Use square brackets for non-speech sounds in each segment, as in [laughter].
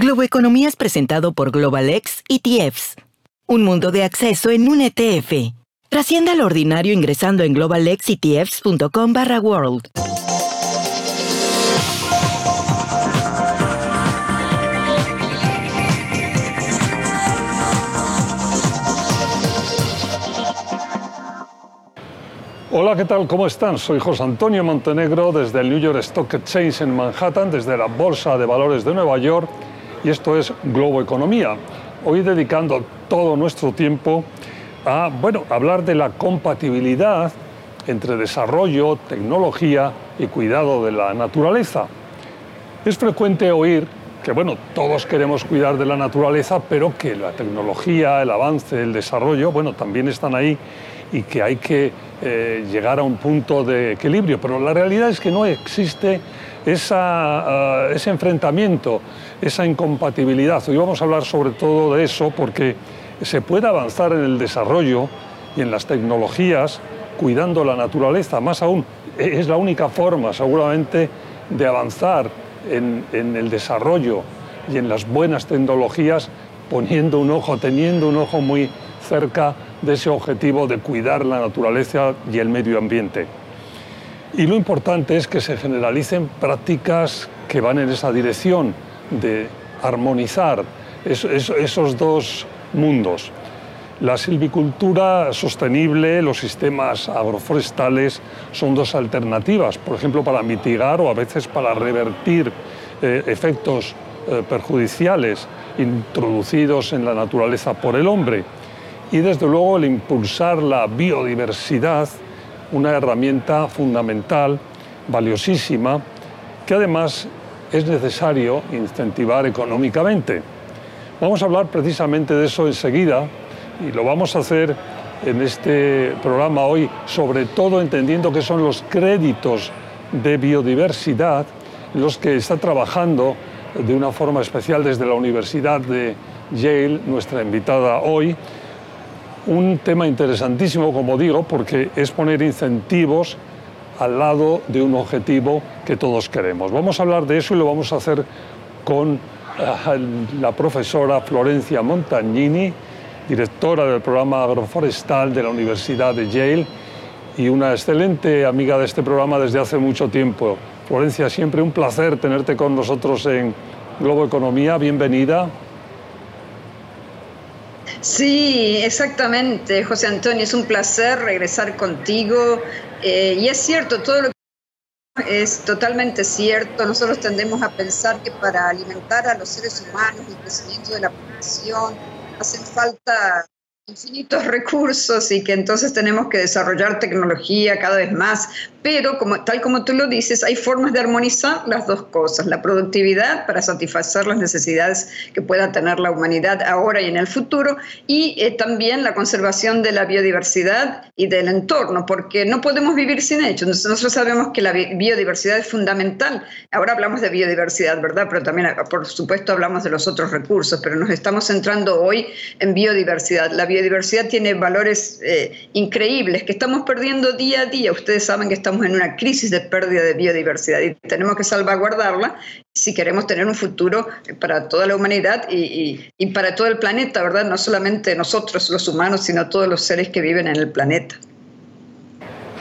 Globo Economía es presentado por Global X ETFs. Un mundo de acceso en un ETF. Trascienda lo ordinario ingresando en globalxetfs.com barra world. Hola, ¿qué tal? ¿Cómo están? Soy José Antonio Montenegro desde el New York Stock Exchange en Manhattan, desde la Bolsa de Valores de Nueva York, y esto es Globo Economía. Hoy dedicando todo nuestro tiempo a bueno, hablar de la compatibilidad entre desarrollo, tecnología y cuidado de la naturaleza. Es frecuente oír que bueno, todos queremos cuidar de la naturaleza, pero que la tecnología, el avance, el desarrollo, bueno, también están ahí y que hay que eh, llegar a un punto de equilibrio. Pero la realidad es que no existe eh, ese enfrentamiento, esa incompatibilidad. Hoy vamos a hablar sobre todo de eso porque se puede avanzar en el desarrollo y en las tecnologías cuidando la naturaleza. Más aún, es la única forma seguramente de avanzar en el desarrollo y en las buenas tecnologías poniendo un ojo, teniendo un ojo muy cerca de ese objetivo de cuidar la naturaleza y el medio ambiente. Y lo importante es que se generalicen prácticas que van en esa dirección de armonizar esos dos mundos. La silvicultura sostenible, los sistemas agroforestales son dos alternativas, por ejemplo, para mitigar o a veces para revertir eh, efectos eh, perjudiciales introducidos en la naturaleza por el hombre y desde luego el impulsar la biodiversidad, una herramienta fundamental, valiosísima, que además es necesario incentivar económicamente. Vamos a hablar precisamente de eso enseguida y lo vamos a hacer en este programa hoy, sobre todo entendiendo que son los créditos de biodiversidad los que está trabajando de una forma especial desde la Universidad de Yale, nuestra invitada hoy, un tema interesantísimo, como digo, porque es poner incentivos al lado de un objetivo que todos queremos. Vamos a hablar de eso y lo vamos a hacer con eh, la profesora Florencia Montagnini, directora del programa agroforestal de la Universidad de Yale y una excelente amiga de este programa desde hace mucho tiempo. Florencia, siempre un placer tenerte con nosotros en Globo Economía. Bienvenida. Sí, exactamente, José Antonio, es un placer regresar contigo. Eh, y es cierto, todo lo que es totalmente cierto. Nosotros tendemos a pensar que para alimentar a los seres humanos y el crecimiento de la población hacen falta infinitos recursos y que entonces tenemos que desarrollar tecnología cada vez más, pero como, tal como tú lo dices, hay formas de armonizar las dos cosas, la productividad para satisfacer las necesidades que pueda tener la humanidad ahora y en el futuro, y eh, también la conservación de la biodiversidad y del entorno, porque no podemos vivir sin ello. Nosotros sabemos que la biodiversidad es fundamental. Ahora hablamos de biodiversidad, ¿verdad? Pero también, por supuesto, hablamos de los otros recursos, pero nos estamos centrando hoy en biodiversidad. La biodiversidad tiene valores eh, increíbles que estamos perdiendo día a día. Ustedes saben que estamos en una crisis de pérdida de biodiversidad y tenemos que salvaguardarla si queremos tener un futuro para toda la humanidad y para todo el planeta, ¿verdad? No solamente nosotros los humanos, sino todos los seres que viven en el planeta.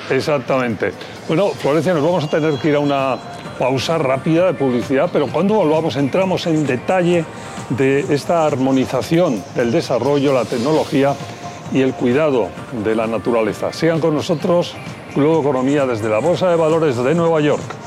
Exactamente. Bueno, Florencia, nos vamos a tener que ir a una pausa rápida de publicidad, pero cuando volvamos entramos en detalle de esta armonización del desarrollo, la tecnología y el cuidado de la naturaleza. Sigan con nosotros Globo Economía desde la Bolsa de Valores de Nueva York.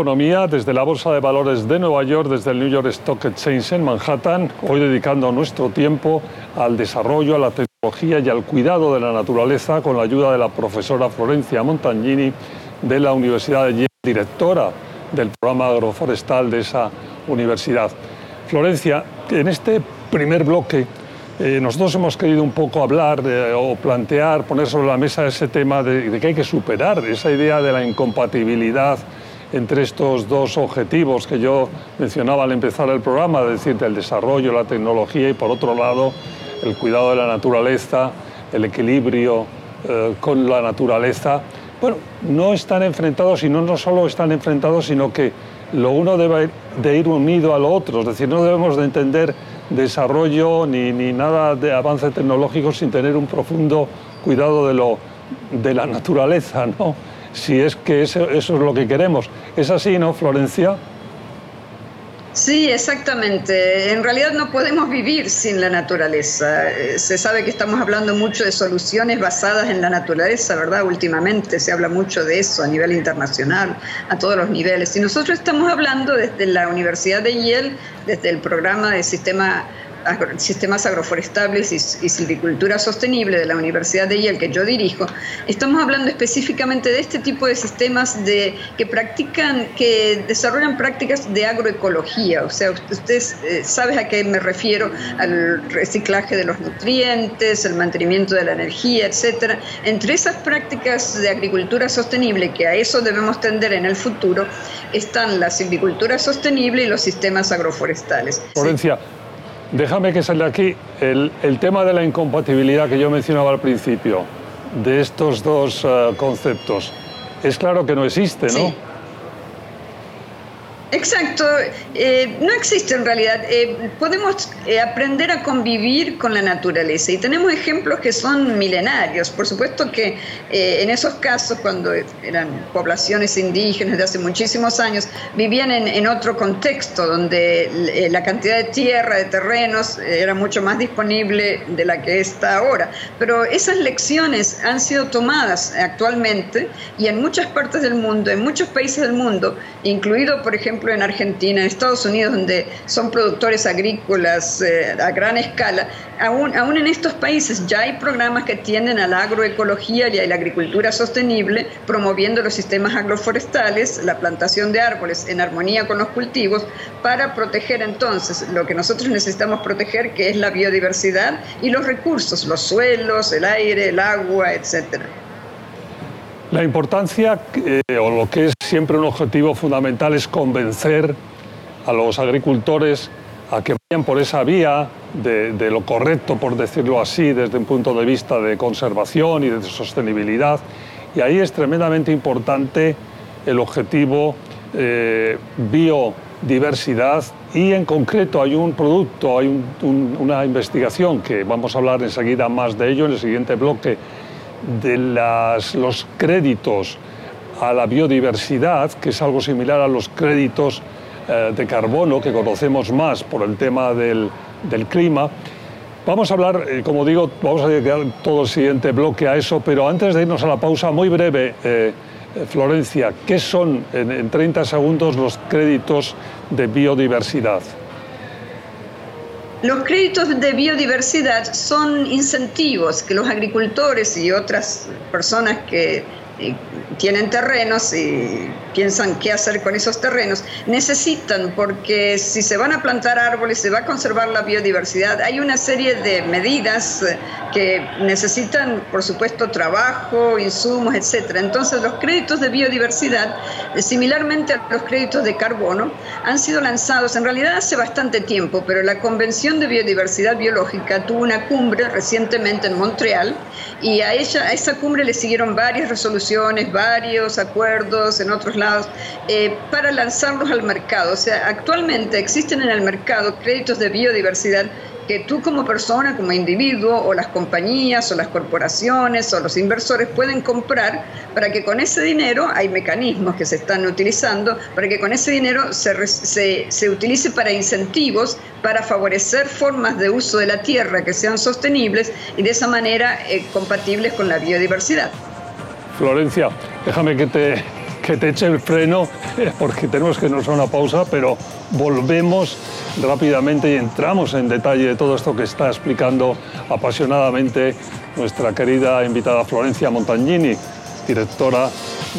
Economía, desde la Bolsa de Valores de Nueva York, desde el New York Stock Exchange en Manhattan, hoy dedicando nuestro tiempo al desarrollo, a la tecnología y al cuidado de la naturaleza con la ayuda de la profesora Florencia Montagnini de la Universidad de Yale, directora del programa agroforestal de esa universidad. Florencia, en este primer bloque eh, nosotros hemos querido un poco hablar o plantear, poner sobre la mesa ese tema de, que hay que superar esa idea de la incompatibilidad entre estos dos objetivos que yo mencionaba al empezar el programa, es decir, el desarrollo, la tecnología y por otro lado el cuidado de la naturaleza, el equilibrio eh, con la naturaleza. Bueno, no están enfrentados y no, no solo están enfrentados, sino que lo uno debe de ir unido a lo otro, es decir, no debemos de entender desarrollo ni, ni nada de avance tecnológico sin tener un profundo cuidado de, lo, de la naturaleza, ¿no? Si es que eso, eso es lo que queremos. ¿Es así, no, Florencia? Sí, exactamente. En realidad no podemos vivir sin la naturaleza. Eh, se sabe que estamos hablando mucho de soluciones basadas en la naturaleza, ¿verdad? Últimamente se habla mucho de eso a nivel internacional, a todos los niveles. Y nosotros estamos hablando desde la Universidad de Yale, desde el programa de sistema sistemas agroforestables y, silvicultura sostenible de la Universidad de Yale, que yo dirijo, estamos hablando específicamente de este tipo de sistemas de, que practican, que desarrollan prácticas de agroecología. O sea, usted eh, sabe a qué me refiero, al reciclaje de los nutrientes, el mantenimiento de la energía, etcétera. Entre esas prácticas de agricultura sostenible, que a eso debemos tender en el futuro, están la silvicultura sostenible y los sistemas agroforestales. Florencia, Déjame que salga aquí el, tema de la incompatibilidad que yo mencionaba al principio, de estos dos eh, conceptos. Es claro que no existe, ¿no? Exacto, eh, no existe en realidad. Eh, podemos eh, aprender a convivir con la naturaleza y tenemos ejemplos que son milenarios. Por supuesto que en esos casos, cuando eran poblaciones indígenas de hace muchísimos años, vivían en, en otro contexto donde la cantidad de tierra, de terrenos, era mucho más disponible de la que está ahora. Pero esas lecciones han sido tomadas actualmente y en muchas partes del mundo, en muchos países del mundo, incluido, por ejemplo, en Argentina, en Estados Unidos, donde son productores agrícolas eh, a gran escala, aún, aún en estos países ya hay programas que tienden a la agroecología y a la agricultura sostenible, promoviendo los sistemas agroforestales, la plantación de árboles en armonía con los cultivos, para proteger entonces lo que nosotros necesitamos proteger, que es la biodiversidad y los recursos, los suelos, el aire, el agua, etcétera. La importancia, eh, o lo que es siempre un objetivo fundamental, es convencer a los agricultores a que vayan por esa vía de, de, lo correcto, por decirlo así, desde un punto de vista de conservación y de sostenibilidad. Y ahí es tremendamente importante el objetivo eh, biodiversidad y en concreto hay un producto, hay un, una investigación que vamos a hablar enseguida más de ello en el siguiente bloque de los créditos a la biodiversidad, que es algo similar a los créditos eh, de carbono que conocemos más por el tema del, clima. Vamos a hablar, eh, como digo, vamos a dedicar todo el siguiente bloque a eso, pero antes de irnos a la pausa, muy breve, eh, Florencia, ¿qué son en 30 segundos los créditos de biodiversidad? Los créditos de biodiversidad son incentivos que los agricultores y otras personas que tienen terrenos y piensan qué hacer con esos terrenos, necesitan, porque si se van a plantar árboles, se va a conservar la biodiversidad, hay una serie de medidas eh, que necesitan, por supuesto, trabajo, insumos, etc. Entonces, los créditos de biodiversidad, eh, similarmente a los créditos de carbono, han sido lanzados en realidad hace bastante tiempo, pero la Convención de Biodiversidad Biológica tuvo una cumbre recientemente en Montreal y a, ella, a esa cumbre le siguieron varias resoluciones, varios acuerdos en otros lados eh, para lanzarlos al mercado. O sea, actualmente existen en el mercado créditos de biodiversidad que tú como persona, como individuo, o las compañías, o las corporaciones, o los inversores pueden comprar para que con ese dinero, hay mecanismos que se están utilizando, para que con ese dinero se, se, utilice para incentivos, para favorecer formas de uso de la tierra que sean sostenibles y de esa manera eh, compatibles con la biodiversidad. Florencia, déjame que te, que te eche el freno, eh, porque tenemos que irnos a una pausa, pero volvemos rápidamente y entramos en detalle de todo esto que está explicando apasionadamente nuestra querida invitada Florencia Montagnini, directora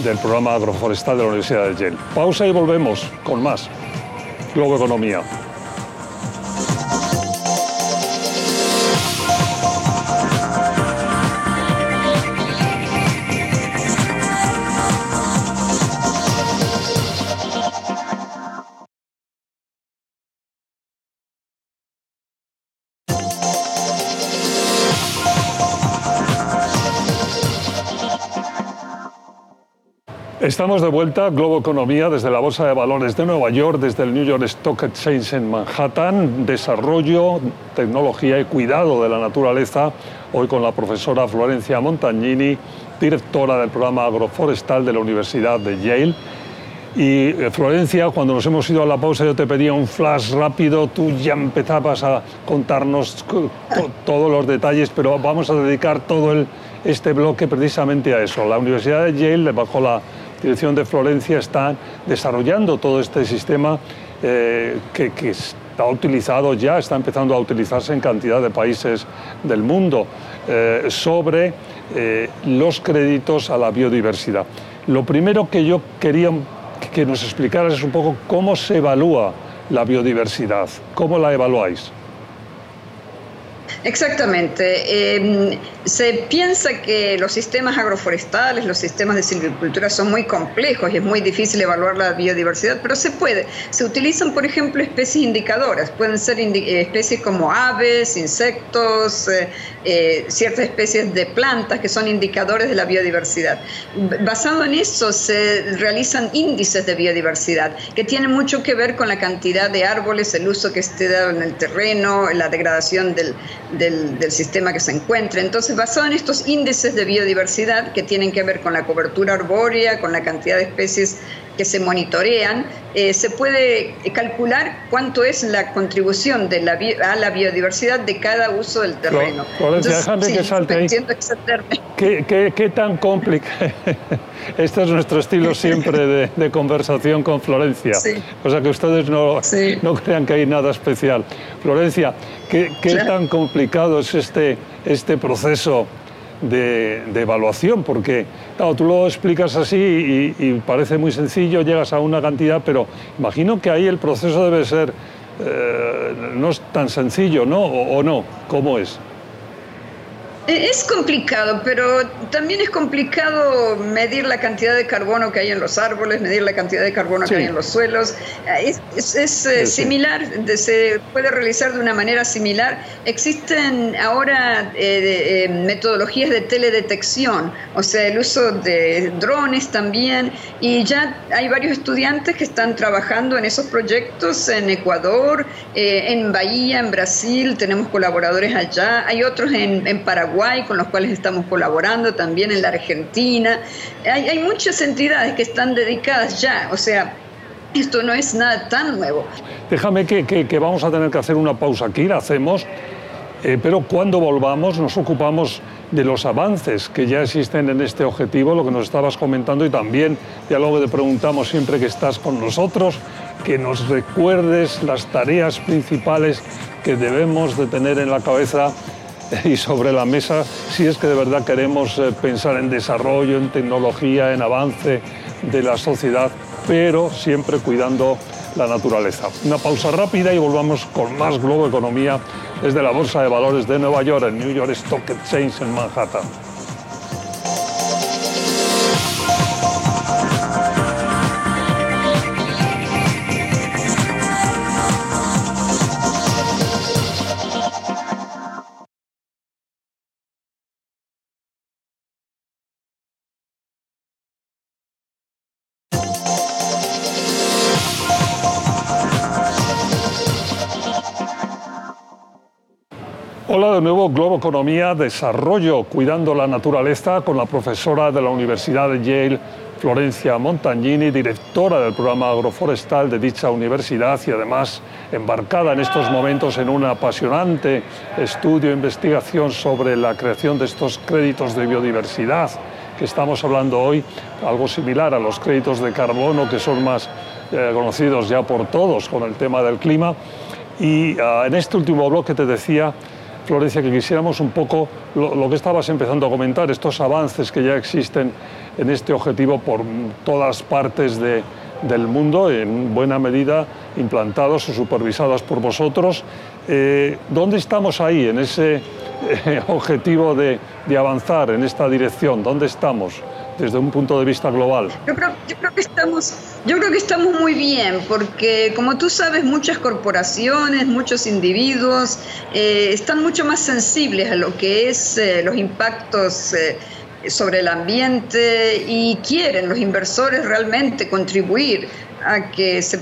del programa agroforestal de la Universidad de Yale. Pausa y volvemos con más. Globo Economía. Estamos de vuelta, Globo Economía, desde la Bolsa de Valores de Nueva York, desde el New York Stock Exchange en Manhattan, desarrollo, tecnología y cuidado de la naturaleza, hoy con la profesora Florencia Montagnini, directora del programa agroforestal de la Universidad de Yale. Y eh, Florencia, cuando nos hemos ido a la pausa yo te pedía un flash rápido, tú ya empezabas a contarnos todos los detalles, pero vamos a dedicar todo el, este bloque precisamente a eso. La Universidad de Yale, bajo la dirección de Florencia está desarrollando todo este sistema eh, que, está utilizado ya, está empezando a utilizarse en cantidad de países del mundo, eh, sobre eh, los créditos a la biodiversidad. Lo primero que yo quería que nos explicaras es un poco cómo se evalúa la biodiversidad, cómo la evaluáis. Exactamente. Em, se piensa que los sistemas agroforestales, los sistemas de silvicultura son muy complejos y es muy difícil evaluar la biodiversidad, pero se puede. Se utilizan, por ejemplo, especies indicadoras. Pueden ser eh, especies como aves, insectos, eh, eh, ciertas especies de plantas que son indicadores de la biodiversidad. Basado en eso se realizan índices de biodiversidad que tienen mucho que ver con la cantidad de árboles, el uso que esté dado en el terreno, la degradación del del, sistema que se encuentra. Entonces, basado en estos índices de biodiversidad que tienen que ver con la cobertura arbórea, con la cantidad de especies que se monitorean, eh, se puede calcular cuánto es la contribución de la a la biodiversidad de cada uso del terreno. Florencia, déjame que salte ahí. ¿Qué, qué, tan complicado? [laughs] este es nuestro estilo siempre de, conversación con Florencia. O sea que ustedes no, no crean que hay nada especial. Florencia, ¿qué, qué tan complicado es este, este proceso? De, evaluación, porque tú lo explicas así y, parece muy sencillo, llegas a una cantidad, pero imagino que ahí el proceso debe ser, eh, no es tan sencillo, ¿no? o no? ¿Cómo es? Eh, es complicado, pero también es complicado medir la cantidad de carbono que hay en los árboles, medir la cantidad de carbono que hay en los suelos. Eh, es, eh, similar, se puede realizar de una manera similar. Existen ahora metodologías de teledetección, o sea, el uso de drones también, y ya hay varios estudiantes que están trabajando en esos proyectos en Ecuador, en Bahía, en Brasil, tenemos colaboradores allá, hay otros en, en Paraguay con los cuales estamos colaborando, también en la Argentina. Hay, muchas entidades que están dedicadas ya, o sea, esto no es nada tan nuevo. Déjame que, vamos a tener que hacer una pausa aquí, la hacemos, eh, pero cuando volvamos nos ocupamos de los avances que ya existen en este objetivo, lo que nos estabas comentando y también ya luego te preguntamos siempre que estás con nosotros, que nos recuerdes las tareas principales que debemos de tener en la cabeza [laughs] y sobre la mesa si es que de verdad queremos eh, pensar en desarrollo, en tecnología, en avance de la sociedad, pero siempre cuidando la naturaleza. Una pausa rápida y volvamos con más Globo Economía desde la Bolsa de Valores de Nueva York, el New York Stock Exchange en Manhattan. Hola de nuevo, Globo Economía, Desarrollo, Cuidando la Naturaleza, con la profesora de la Universidad de Yale, Florencia Montagnini, directora del programa agroforestal de dicha universidad y además embarcada en estos momentos en un apasionante estudio e investigación sobre la creación de estos créditos de biodiversidad que estamos hablando hoy, algo similar a los créditos de carbono que son más eh, conocidos ya por todos con el tema del clima. Y ah, en este último bloque te decía Florencia, que quisiéramos un poco lo, que estabas empezando a comentar, estos avances que ya existen en este objetivo por todas partes del mundo, en buena medida implantados o supervisados por vosotros. Eh, ¿Dónde estamos ahí en ese eh, [laughs] objetivo de, de avanzar en esta dirección? ¿Dónde estamos? Desde un punto de vista global? Yo creo, que estamos, yo creo que estamos muy bien, porque como tú sabes, muchas corporaciones, muchos individuos eh, están mucho más sensibles a lo que es eh, los impactos. Eh, sobre el ambiente y quieren los inversores realmente contribuir a que se,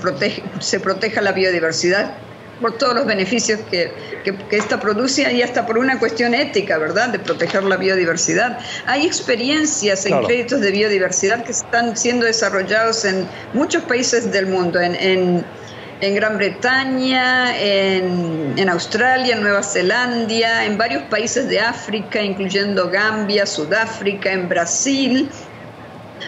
se proteja la biodiversidad por todos los beneficios que, que, esta produce y hasta por una cuestión ética, ¿verdad?, de proteger la biodiversidad. Hay experiencias en créditos de biodiversidad que están siendo desarrollados en muchos países del mundo, en, en, en Gran Bretaña, en, en, Australia, en Nueva Zelanda, en varios países de África, incluyendo Gambia, Sudáfrica, en Brasil.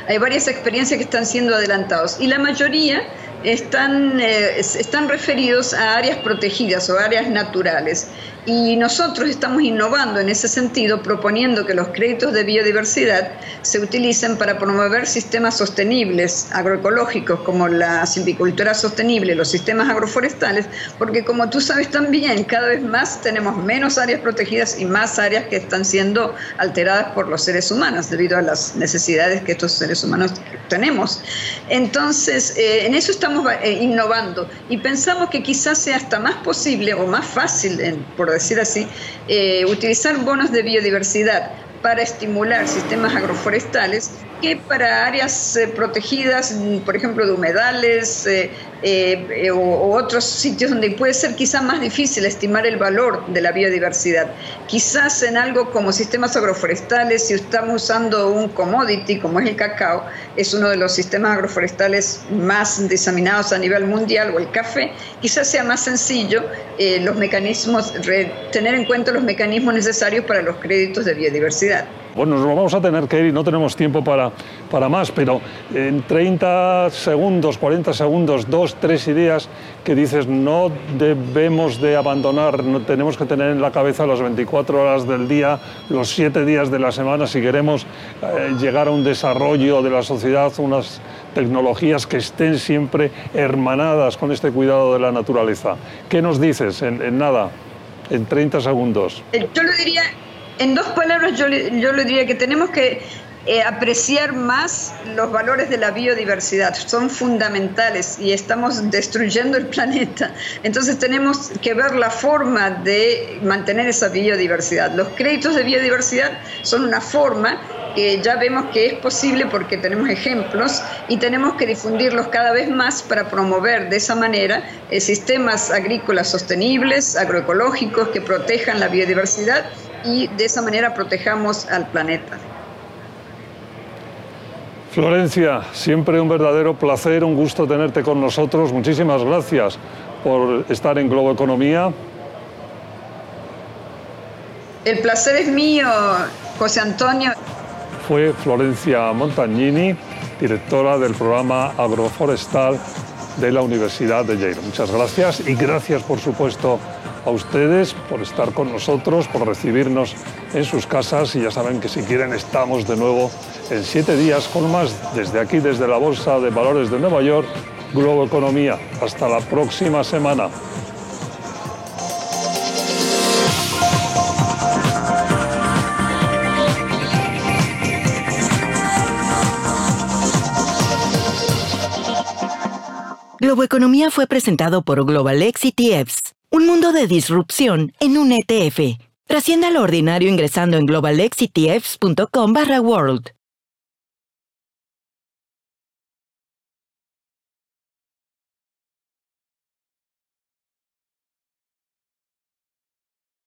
Hay varias experiencias que están siendo adelantados y la mayoría están, eh, están referidos a áreas protegidas o áreas naturales. Y nosotros estamos innovando en ese sentido, proponiendo que los créditos de biodiversidad se utilicen para promover sistemas sostenibles agroecológicos como la silvicultura sostenible, los sistemas agroforestales, porque como tú sabes también, cada vez más tenemos menos áreas protegidas y más áreas que están siendo alteradas por los seres humanos debido a las necesidades que estos seres humanos tenemos. Entonces, eh, en eso estamos eh, innovando y pensamos que quizás sea hasta más posible o más fácil, por decir así, eh, utilizar bonos de biodiversidad para estimular sistemas agroforestales que para áreas eh, protegidas, por ejemplo, de humedales eh, eh, o, otros sitios donde puede ser quizá más difícil estimar el valor de la biodiversidad. Quizás en algo como sistemas agroforestales, si estamos usando un commodity como es el cacao, es uno de los sistemas agroforestales más diseminados a nivel mundial, o el café, quizás sea más sencillo los mecanismos, tener en cuenta los mecanismos necesarios para los créditos de biodiversidad. Bueno, nos vamos a tener que ir y no tenemos tiempo para, para más, pero en 30 segundos, 40 segundos, dos, tres ideas que dices no debemos de abandonar, no, tenemos que tener en la cabeza las 24 horas del día, los 7 días de la semana si queremos eh, llegar a un desarrollo de la sociedad, unas tecnologías que estén siempre hermanadas con este cuidado de la naturaleza. ¿Qué nos dices en, en nada, en 30 segundos? Eh, yo lo diría en dos palabras yo yo le diría que tenemos que eh, apreciar más los valores de la biodiversidad. Son fundamentales y estamos destruyendo el [laughs] planeta. Entonces tenemos que ver la forma de mantener esa biodiversidad. Los créditos de biodiversidad son una forma que ya vemos que es posible porque tenemos ejemplos y tenemos que difundirlos cada vez más para promover de esa manera eh, sistemas agrícolas sostenibles, agroecológicos que protejan la biodiversidad y de esa manera protejamos al planeta. Florencia, siempre un verdadero placer, un gusto tenerte con nosotros. Muchísimas gracias por estar en Globo Economía. El placer es mío, José Antonio. Fue Florencia Montagnini, directora del programa agroforestal de la Universidad de Yale. Muchas gracias y gracias, por supuesto, a ustedes por estar con nosotros, por recibirnos en sus casas y ya saben que si quieren estamos de nuevo en siete días con más desde aquí, desde la Bolsa de Valores de Nueva York, Globo Economía. Hasta la próxima semana. Globo Economía fue presentado por Global X ETFs, un mundo de disrupción en un ETF. Trascienda lo ordinario ingresando en globalexetfs.com barra world.